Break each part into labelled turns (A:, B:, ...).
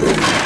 A: О,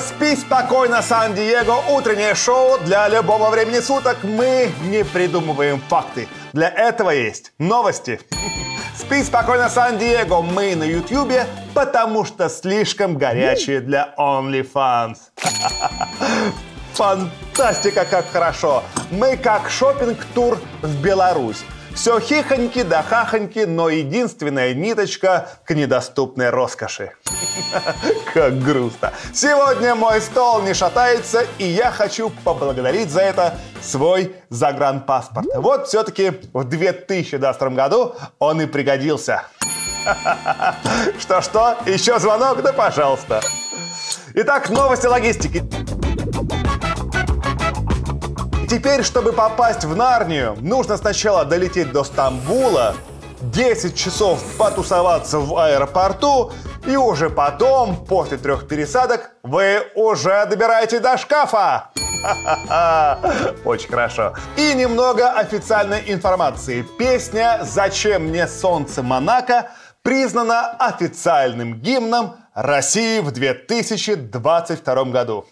A: «Спи спокойно, Сан-Диего» утреннее шоу для любого времени суток. Мы не придумываем факты. Для этого есть новости. «Спи спокойно, Сан-Диего» мы на Ютьюбе, потому что слишком горячие для OnlyFans. Фантастика, как хорошо! Мы как шопинг тур в Беларусь. Все хихоньки да хахоньки, но единственная ниточка к недоступной роскоши. Как грустно. Сегодня мой стол не шатается, и я хочу поблагодарить за это свой загранпаспорт. Вот все-таки в 2022 году он и пригодился. Что-что? Еще звонок? Да пожалуйста. Итак, новости логистики. Теперь, чтобы попасть в Нарнию, нужно сначала долететь до Стамбула, 10 часов потусоваться в аэропорту, и уже потом, после трех пересадок, вы уже добираете до шкафа. Очень хорошо. И немного официальной информации. Песня «Зачем мне солнце Монако» признана официальным гимном России в 2022 году.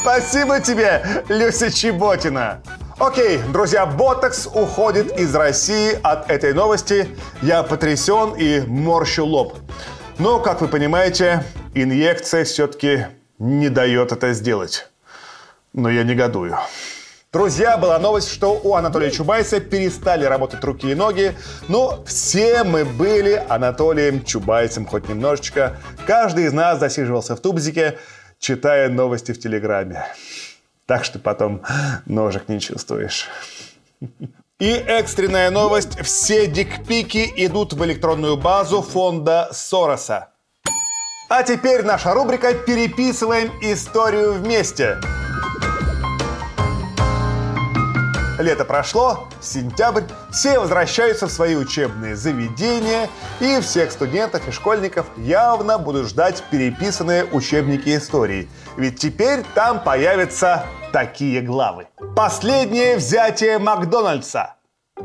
A: Спасибо тебе, Люся Чеботина. Окей, друзья, Ботокс уходит из России от этой новости. Я потрясен и морщу лоб. Но, как вы понимаете, инъекция все-таки не дает это сделать. Но я негодую. Друзья, была новость, что у Анатолия Чубайса перестали работать руки и ноги, но все мы были Анатолием Чубайсом хоть немножечко. Каждый из нас засиживался в тубзике, читая новости в Телеграме. Так что потом ножек не чувствуешь. И экстренная новость. Все дикпики идут в электронную базу фонда Сороса. А теперь наша рубрика «Переписываем историю вместе». Лето прошло, сентябрь, все возвращаются в свои учебные заведения, и всех студентов и школьников явно будут ждать переписанные учебники истории. Ведь теперь там появятся такие главы. Последнее взятие Макдональдса.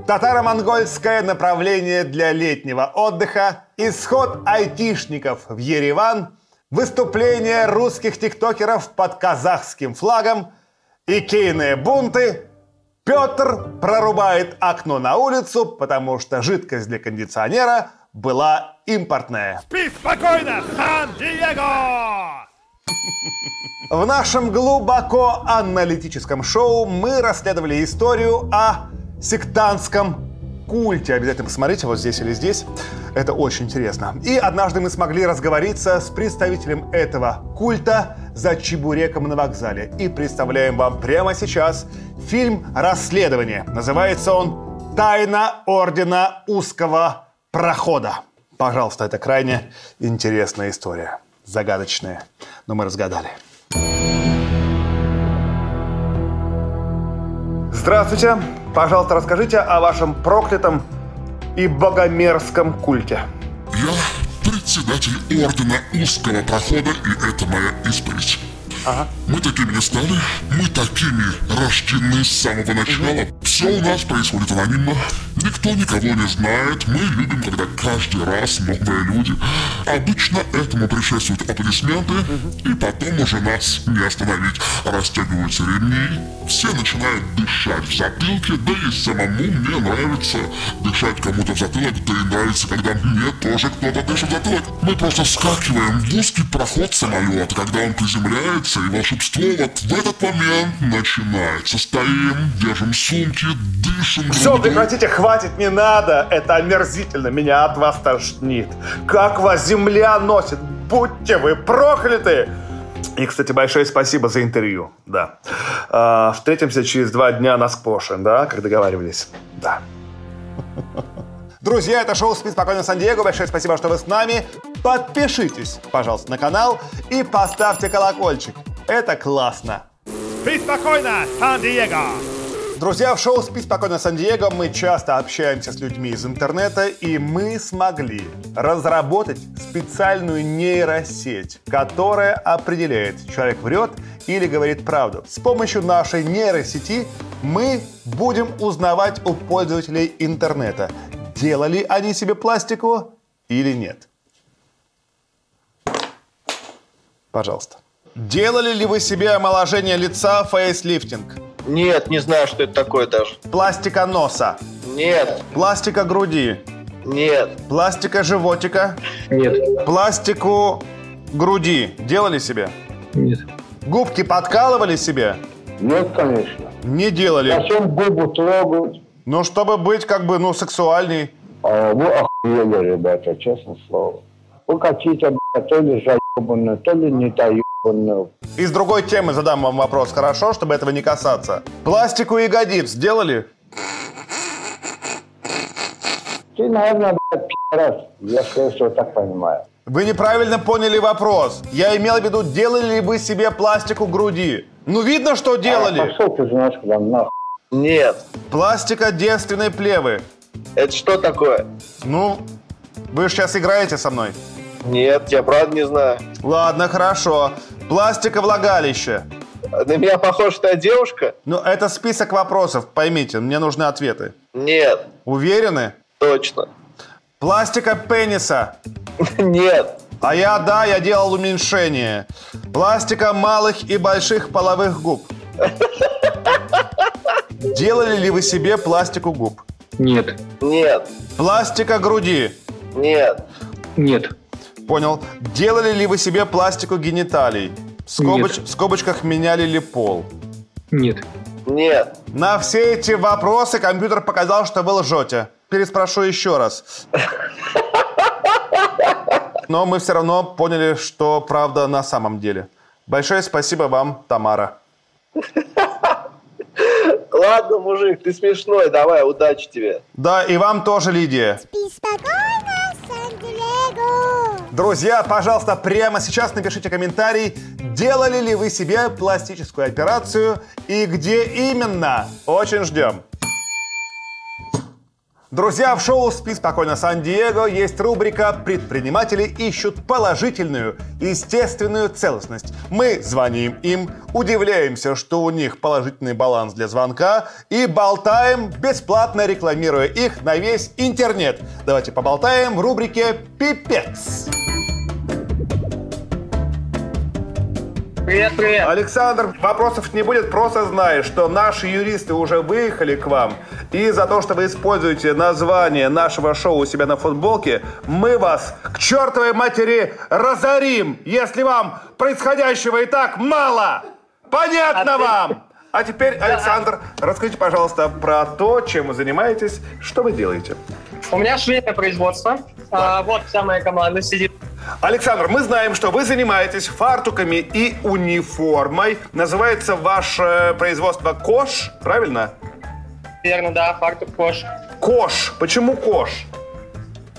A: Татаро-монгольское направление для летнего отдыха, исход айтишников в Ереван, выступление русских тиктокеров под казахским флагом, икейные бунты – Петр прорубает окно на улицу, потому что жидкость для кондиционера была импортная.
B: Спи спокойно, Сан Диего!
A: В нашем глубоко аналитическом шоу мы расследовали историю о сектантском культе. Обязательно посмотрите вот здесь или здесь. Это очень интересно. И однажды мы смогли разговориться с представителем этого культа за чебуреком на вокзале. И представляем вам прямо сейчас фильм «Расследование». Называется он «Тайна Ордена Узкого Прохода». Пожалуйста, это крайне интересная история. Загадочная, но мы разгадали. Здравствуйте. Пожалуйста, расскажите о вашем проклятом и богомерзком культе.
C: Я председатель Ордена Узкого Прохода, и это моя исповедь. Ага. Мы такими не стали, мы такими рождены с самого начала. Все у нас происходит анонимно, никто никого не знает, мы любим, когда каждый раз новые люди. Обычно этому предшествуют аплодисменты, и потом уже нас не остановить. Растягиваются ремни, все начинают дышать в затылке, да и самому мне нравится дышать кому-то в затылок, да и нравится, когда мне тоже кто-то дышит в затылок. Мы просто скакиваем в узкий проход самолета, когда он приземляется, и волшебство вот в этот момент начинается. Стоим, держим сумки, дышим.
A: Все, прекратите, хватит, не надо. Это омерзительно, меня от вас тошнит. Как вас земля носит, будьте вы прокляты. И, кстати, большое спасибо за интервью. Да. А, встретимся через два дня на сквоше, да, как договаривались. Да. Друзья, это шоу «Спит спокойно Сан-Диего». Большое спасибо, что вы с нами. Подпишитесь, пожалуйста, на канал и поставьте колокольчик. Это классно.
B: Спи спокойно, Сан-Диего!
A: Друзья, в шоу «Спи спокойно, Сан-Диего» мы часто общаемся с людьми из интернета, и мы смогли разработать специальную нейросеть, которая определяет, человек врет или говорит правду. С помощью нашей нейросети мы будем узнавать у пользователей интернета, делали они себе пластику или нет. Пожалуйста. Делали ли вы себе омоложение лица, фейслифтинг?
D: Нет, не знаю, что это такое даже.
A: Пластика носа?
D: Нет,
A: Пластика груди?
D: нет,
A: Пластика животика?
E: Нет.
A: Пластику груди делали себе?
E: Нет.
A: Губки подкалывали себе?
E: Нет, конечно.
A: Не делали.
E: Зачем губы трогать?
A: Ну, чтобы быть как бы, ну, сексуальней.
E: А вы охуели, ребята, честное слово. Вы какие-то, то ли заебанные, то ли не доебанные.
A: Из другой темы задам вам вопрос, хорошо, чтобы этого не касаться. Пластику ягодиц делали?
E: Ты, наверное, блядь, пи***раз. Я, скорее всего, так понимаю.
A: Вы неправильно поняли вопрос. Я имел в виду, делали ли вы себе пластику груди? Ну, видно, что
E: А,
A: делали.
E: пошел ты знаешь куда, нахуй.
D: нет.
A: Пластика девственной плевы.
D: Это что такое?
A: Ну, вы же сейчас играете со мной.
D: Нет, я правда не знаю.
A: Ладно, хорошо. Пластика влагалища.
D: На меня похож та девушка?
A: Ну, это список вопросов, поймите, мне нужны ответы.
D: Нет,
A: Уверены?
D: точно.
A: Пластика пениса.
D: Нет,
A: А я, да, я делал уменьшение. Пластика малых и больших половых губ. Делали ли вы себе пластику губ?
E: Нет.
D: нет,
A: Пластика груди.
D: нет,
E: Нет.
A: Понял. Делали ли вы себе пластику гениталий? В, скобоч- в скобочках меняли ли пол?
E: Нет.
D: нет.
A: На все эти вопросы компьютер показал, что вы лжете. Переспрошу еще раз. Но мы все равно поняли, что правда на самом деле. Большое спасибо вам, Тамара.
D: Ладно, мужик, ты смешной, давай, удачи тебе.
A: Да, и вам тоже, Лидия.
F: Спи спокойно!
A: Друзья, пожалуйста, прямо сейчас напишите комментарий, делали ли вы себе пластическую операцию и где именно. Очень ждем. Друзья, в шоу «Спи спокойно, Сан-Диего» есть рубрика «Предприниматели ищут положительную, естественную целостность». Мы звоним им, удивляемся, что у них положительный баланс для звонка и болтаем, бесплатно рекламируя их на весь интернет. Давайте поболтаем в рубрике «Пипец».
G: Привет, привет.
A: Александр, вопросов не будет, просто знай, что наши юристы уже выехали к вам. И за то, что вы используете название нашего шоу у себя на футболке, мы вас к чертовой матери разорим, если вам происходящего и так мало. Понятно
G: А ты-
A: вам? А теперь, Александр, расскажите, пожалуйста, про то, чем вы занимаетесь, что вы делаете.
G: У меня швейное производство. А, вот вся моя команда сидит.
A: Александр, мы знаем, что вы занимаетесь фартуками и униформой. Называется ваше производство КОШ, правильно?
G: Верно, да, фартук Кош.
A: КОШ. Почему КОШ?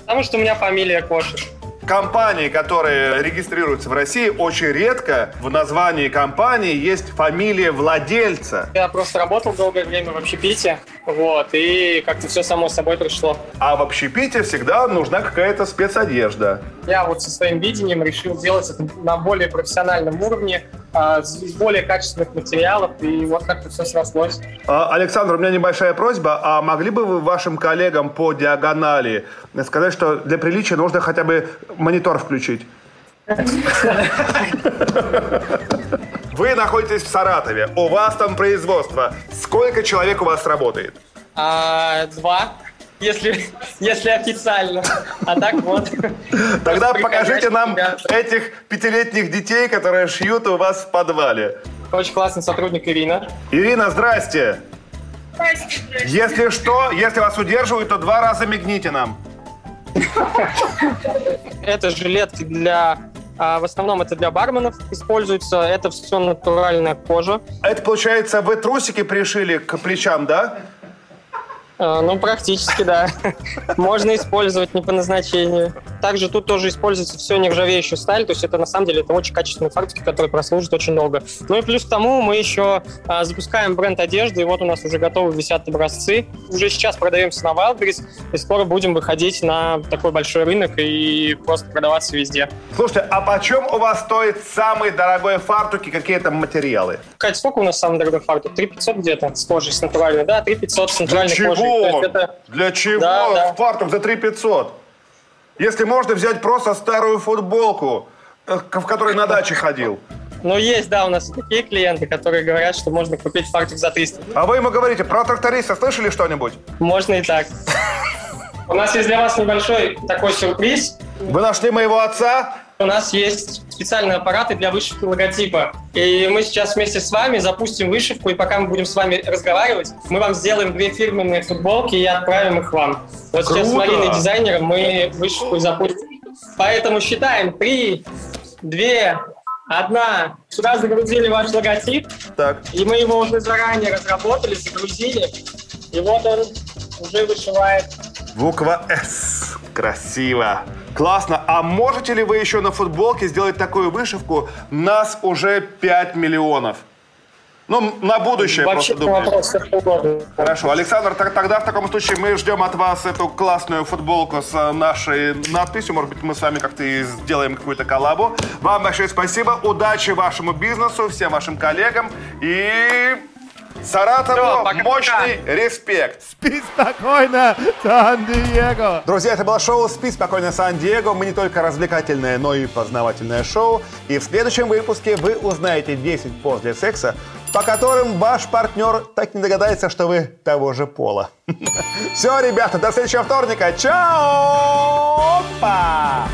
G: Потому что у меня фамилия Кошек.
A: Компании, которые регистрируются в России, очень редко в названии компании есть фамилия владельца.
G: Я просто работал долгое время в общепите, вот, и как-то все само собой пришло.
A: А в общепите всегда нужна какая-то спецодежда.
G: Я вот со своим видением решил сделать это на более профессиональном уровне, из более качественных материалов, и вот как-то все срослось.
A: А, Александр, у меня небольшая просьба. А могли бы вы вашим коллегам по диагонали сказать, что для приличия нужно хотя бы монитор включить? Вы находитесь в Саратове, у вас там производство. Сколько человек у вас работает?
G: А, два, если, если официально. А так вот.
A: Тогда покажите нам этих пятилетних детей, которые шьют у вас в подвале.
G: Очень классный сотрудник Ирина.
A: Ирина, здрасте. Если что, если вас удерживают, то два раза мигните нам.
G: Это жилетки для... а, в основном это для барменов используется. Это все натуральная кожа.
A: Это получается, вы трусики пришили к плечам, да?
G: А, ну, практически, да. Можно использовать не по назначению. Также тут тоже используется все нержавеющая сталь, то есть это на самом деле это очень качественные фартуки, которые прослужат очень долго. Ну и плюс к тому мы еще а, запускаем бренд одежды, и вот у нас уже готовы висят образцы. Уже сейчас продаемся на Wildberries, и скоро будем выходить на такой большой рынок и просто продаваться везде.
A: Слушайте, а почем у вас стоит самый дорогой фартук и какие там материалы?
G: Кать, сколько у нас самый дорогой фартук? 3500 где-то с кожей, с натуральной, да? 3500 с натуральной кожей. Есть это-
A: Для чего
G: Да, да.
A: фартук за 3 500? Если можно взять просто старую футболку, э, в которой на даче ходил.
G: Ну, есть, да, у нас такие клиенты, которые говорят, что можно купить фартук за 300.
A: А вы ему говорите, про тракториста слышали что-нибудь?
G: Можно и так. У нас есть для вас небольшой такой сюрприз.
A: Вы нашли моего отца?
G: У нас есть специальные аппараты для вышивки логотипа. И мы сейчас вместе с вами запустим вышивку, и пока мы будем с вами разговаривать, мы вам сделаем две фирменные футболки и отправим их вам. Вот сейчас с
A: Круто!
G: Мариной дизайнером мы вышивку запустим. Поэтому считаем. Три, две, одна. Сюда загрузили ваш логотип.
A: Так.
G: И мы его уже заранее разработали, загрузили. И вот он уже вышивает.
A: Буква С. Красиво. Классно. А можете ли вы еще на футболке сделать такую вышивку? Нас уже 5 миллионов. Ну, на будущее
G: Вообще
A: просто думаю. Хорошо, Александр, так- тогда в таком случае мы ждем от вас эту классную футболку с э, нашей надписью. Может быть, мы с вами как-то и сделаем какую-то коллабу. Вам большое спасибо, удачи вашему бизнесу, всем вашим коллегам и Саратову
G: Всё,
A: мощный респект.
B: Спи спокойно, Сан-Диего.
A: Друзья, это было шоу «Спи спокойно, Сан-Диего». Мы не только развлекательное, но и познавательное шоу. И в следующем выпуске вы узнаете 10 после секса, по которым ваш партнер так не догадается, что вы того же пола. Все, ребята, до следующего вторника. Чао! Па!